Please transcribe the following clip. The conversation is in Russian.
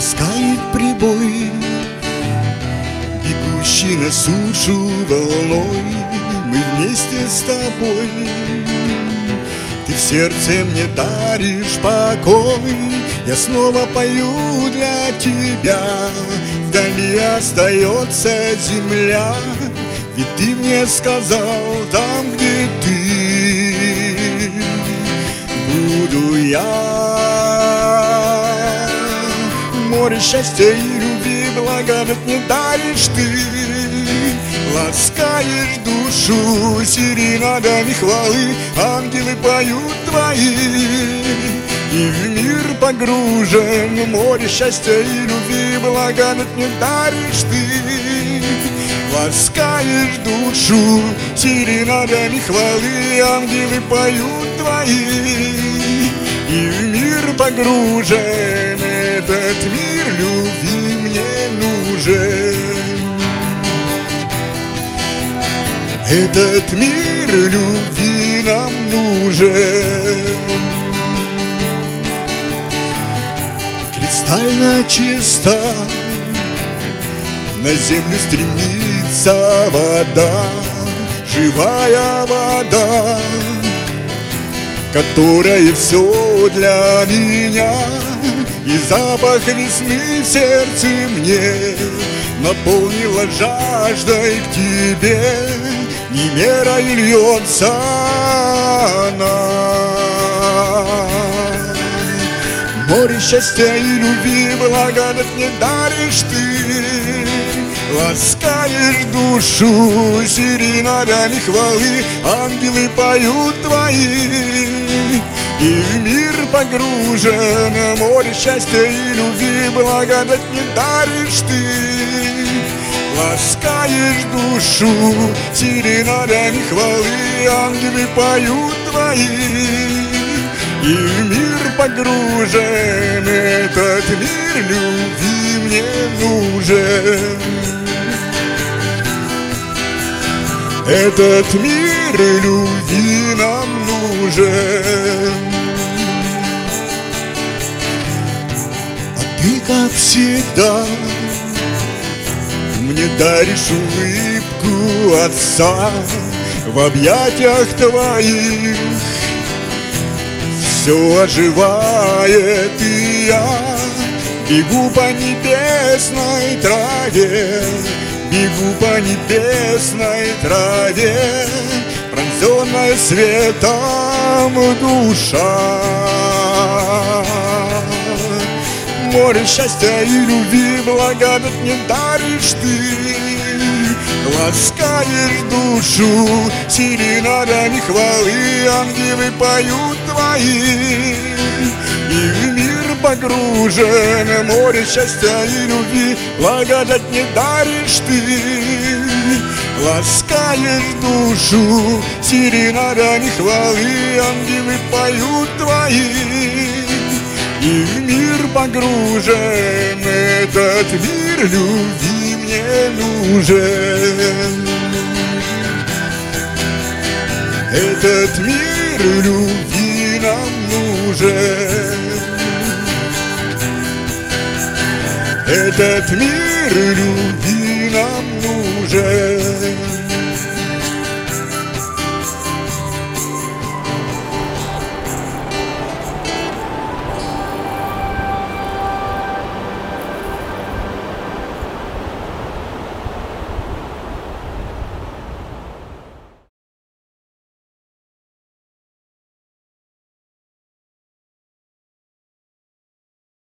тобой Бегущий на сушу волной. Мы вместе с тобой. Ты в сердце мне даришь покой. Я снова пою для тебя. Вдали остается земля. Ведь ты мне сказал там, где ты. Буду я море счастья и любви Благодать не даришь ты. Ласкаешь душу серенадами хвалы Ангелы поют твои. И в мир погружен море счастья и любви Благодать не даришь ты. Ласкаешь душу серенадами хвалы Ангелы поют твои. И в мир погружен этот мир любви мне нужен. Этот мир любви нам нужен. Кристально чиста На землю стремится вода Живая вода Которая все для меня и запах весны сердце мне Наполнила жаждой к тебе. Не мерой льется она. Море счастья и любви благодать не даришь ты. Ласкаешь душу серенадами хвалы Ангелы поют твои и в мир погружен море счастья и любви Благодать не даришь ты. Ласкаешь душу серенадами хвалы Ангелы поют твои. И в мир погружен Этот мир любви мне нужен. Этот мир любви нам нужен как всегда, мне даришь улыбку отца В объятиях твоих. Все оживает, и я Бегу по небесной траве Бегу по небесной траве. Пронзенная светом душа море счастья и любви Благодать не даришь ты. Ласкаешь душу серенадами хвалы Ангелы поют твои. И в мир погружен море счастья и любви Благодать не даришь ты. Ласкаешь душу серенадами хвалы Ангелы поют твои и в мир погружен Этот мир любви мне нужен. Этот мир любви нам нужен. Этот мир любви нам нужен